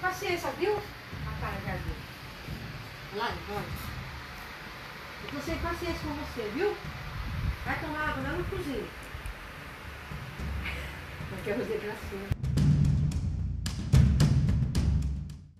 paciência, viu? A cara já viu. Lá, olha. Eu tô sem paciência com você, viu? Vai tomar água lá no cozinho. Porque eu usei é gracinha.